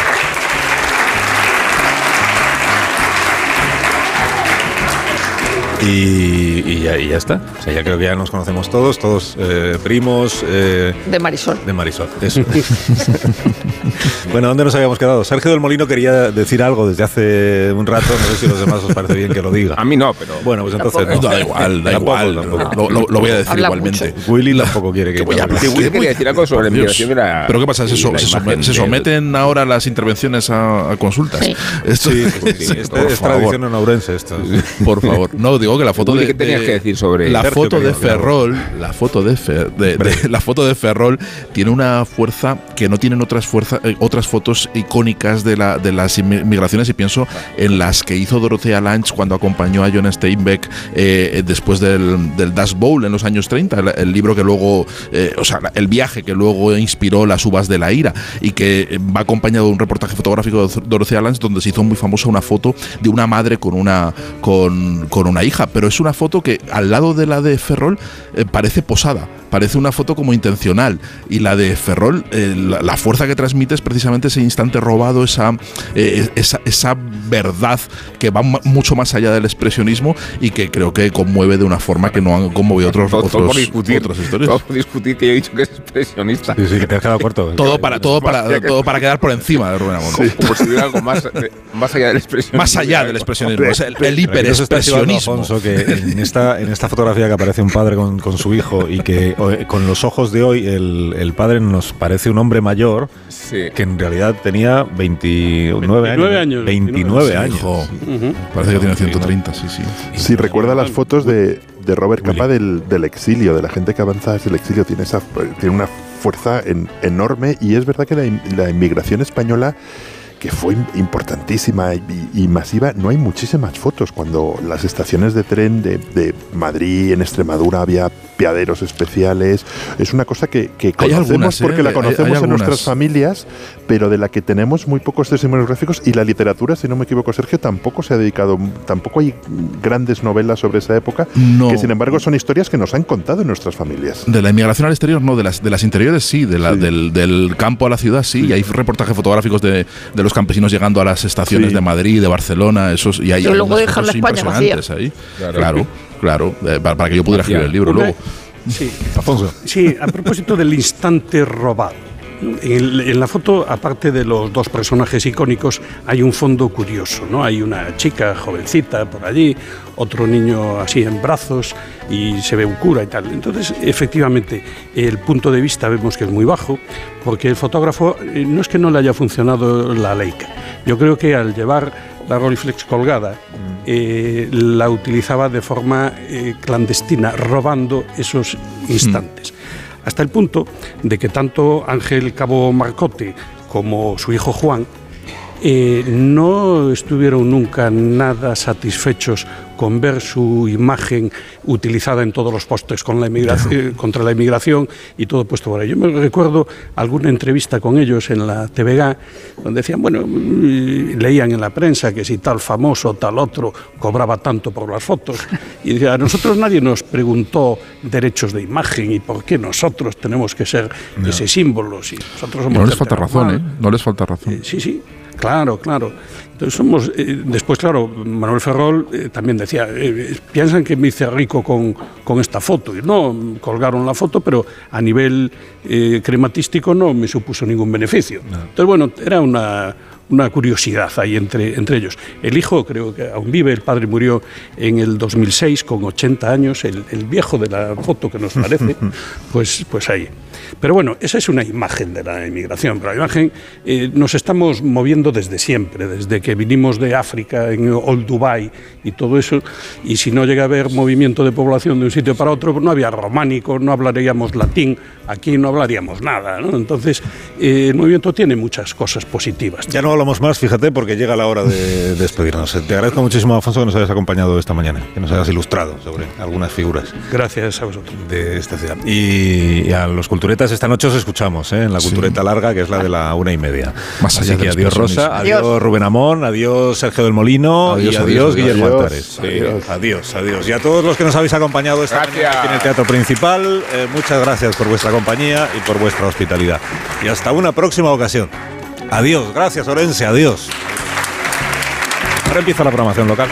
Y, y ya, y ya está. O sea, ya creo que ya nos conocemos todos, todos eh, primos eh, De Marisol. de Marisol. Eso. *laughs* bueno, ¿dónde nos habíamos quedado? Sergio del Molino quería decir algo desde hace un rato. No sé si a los demás os parece bien que lo diga. A mí no, pero. Bueno, pues entonces no. Da igual, da Tampoco, igual. tampoco. Lo, lo- lo voy a decir Habla igualmente. Willy tampoco quiere que. voy a hablar? Willy quería decir algo sobre la de. ¿Pero qué pasa? ¿Se, so- se imagen some- se del- someten ahora las intervenciones a, a consultas? Sí. Esto, Sí, sí, sí. *laughs* por Este es favor. tradición onourense esto. Por favor. No, digo que la foto de. ¿qué tenías de- que decir sobre La foto de. Ferrol. La foto de, Fer- de- de- la foto de Ferrol tiene una fuerza que no tienen otras fuerzas, eh, otras fotos icónicas de, la, de las inmigraciones y pienso en las que hizo Dorothea Lange cuando acompañó a John Steinbeck eh, después del, del Dust Bowl en los años 30, el, el libro que luego, eh, o sea, el viaje que luego inspiró las uvas de la ira y que va acompañado de un reportaje fotográfico de Dorothea Lange donde se hizo muy famosa una foto de una madre con una, con, con una hija, pero es una foto que al lado de la de Ferrol eh, parece posada, parece una foto como intencional y la de Ferrol, eh, la, la fuerza que transmite es precisamente ese instante robado, esa, eh, esa, esa verdad que va mu- mucho más allá del expresionismo y que creo que conmueve de una forma que no han conmovido otros, Todo, todo otros- por discutir. otras historias. Todo por discutir que yo he dicho que es expresionista. Sí, sí, que te has quedado corto. Todo para, todo, para, todo para quedar por encima de Rubén Amón. Como si hubiera algo más, eh, más allá del expresionismo. Más allá del expresionismo, es el, el hiperexpresionismo. Alfonso, que en esta, en esta fotografía que aparece un padre con, con su hijo y que con los ojos de hoy el, el padre nos parece un hombre mayor Sí. que en realidad tenía 29 años. 29 años, 29 Sí, años. Ujú. Parece que tiene 130, sí, sí. Sí, recuerda las fotos de, de Robert Capa del, del exilio, de la gente que avanza desde el exilio. Tiene, esa, tiene una fuerza en- enorme y es verdad que la inmigración española que fue im- importantísima y, y masiva, no hay muchísimas fotos. Cuando las estaciones de tren de, de Madrid, en Extremadura, había piaderos especiales. Es una cosa que, que Hay conocemos algunas, ¿eh? porque la Hay- conocemos hay en algunas. nuestras familias, pero de la que tenemos muy pocos testimonios gráficos y la literatura, si no me equivoco, Sergio, tampoco se ha dedicado, tampoco hay grandes novelas sobre esa época, No. que sin embargo son historias que nos han contado en nuestras familias. De la inmigración al exterior, no, de las, de las interiores sí, de la, Del, del campo a la ciudad sí, y hay reportajes fotográficos de, de los campesinos llegando a las estaciones Sí. de Madrid, de Barcelona, esos, y hay Pero luego dejan la España impresionantes ahí. Claro, claro, eh, para, para que yo pudiera escribir el libro Una- luego. Sí, *laughs* Alfonso. Sí, a propósito del instante robado. En, la foto, aparte de los dos personajes icónicos, hay un fondo curioso, ¿no? Hay una chica jovencita por allí, otro niño así en brazos y se ve un cura y tal. Entonces, efectivamente, el punto de vista vemos que es muy bajo, porque el fotógrafo eh, no es que no le haya funcionado la Leica. Yo creo que al llevar la Rolleiflex colgada, eh, la utilizaba de forma eh, clandestina, robando esos instantes. Hasta el punto de que tanto Ángel Cabo Marcote como su hijo Juan eh, no estuvieron nunca nada satisfechos con ver su imagen utilizada en todos los postes con la emigración- contra la inmigración y todo puesto por ahí. Yo me recuerdo alguna entrevista con ellos en la TVG donde decían, bueno, mm, leían en la prensa que si tal famoso, tal otro cobraba tanto por las fotos. Y decía, a nosotros nadie nos preguntó derechos de imagen y por qué nosotros tenemos que ser ese símbolo. Si nosotros somos No les falta razón, normal". ¿eh? No les falta razón. Eh, sí, sí, claro, claro. Entonces somos, eh, después, claro, Manuel Ferrol eh, también decía, eh, piensan que me hice rico con, con esta foto. Y no, colgaron la foto, pero a nivel crematístico no me supuso ningún beneficio. Entonces, bueno, era una, una curiosidad ahí entre, entre ellos. El hijo creo que aún vive, el padre murió en el 2006 con 80 años, el, el viejo de la foto que nos *laughs* parece, pues, pues ahí. Pero bueno, esa es una imagen de la inmigración, pero la imagen eh, nos estamos moviendo desde siempre, desde que vinimos de África en Old Dubai y todo eso, y si no llega a haber movimiento de población de un sitio para otro, no había románico, no hablaríamos latín, aquí no hablaríamos nada, ¿no? Entonces, eh, el movimiento tiene muchas cosas positivas. Ya no hablamos más, fíjate, porque llega la hora de *laughs* despedirnos. Te agradezco muchísimo, Alfonso, que nos hayas acompañado esta mañana, que nos hayas ilustrado sobre algunas figuras Gracias a vosotros. de esta ciudad. Y, y a los culturetas esta noche os escuchamos, ¿eh? en la cultureta larga, que es la de la una y media. Más allá Así que del adiós Rosa, adiós. Adiós. Rubén Amón, adiós Sergio del Molino Adiós, y adiós, adiós, adiós. Guillermo Adiós. Altares. Sí, adiós, adiós. Y a todos los que nos habéis acompañado esta Gracias. mañana aquí en el Teatro Principal, eh, muchas gracias por vuestra compañía y por vuestra hospitalidad. Y hasta una próxima ocasión. Adiós, gracias Orense, adiós. Ahora empieza la programación local.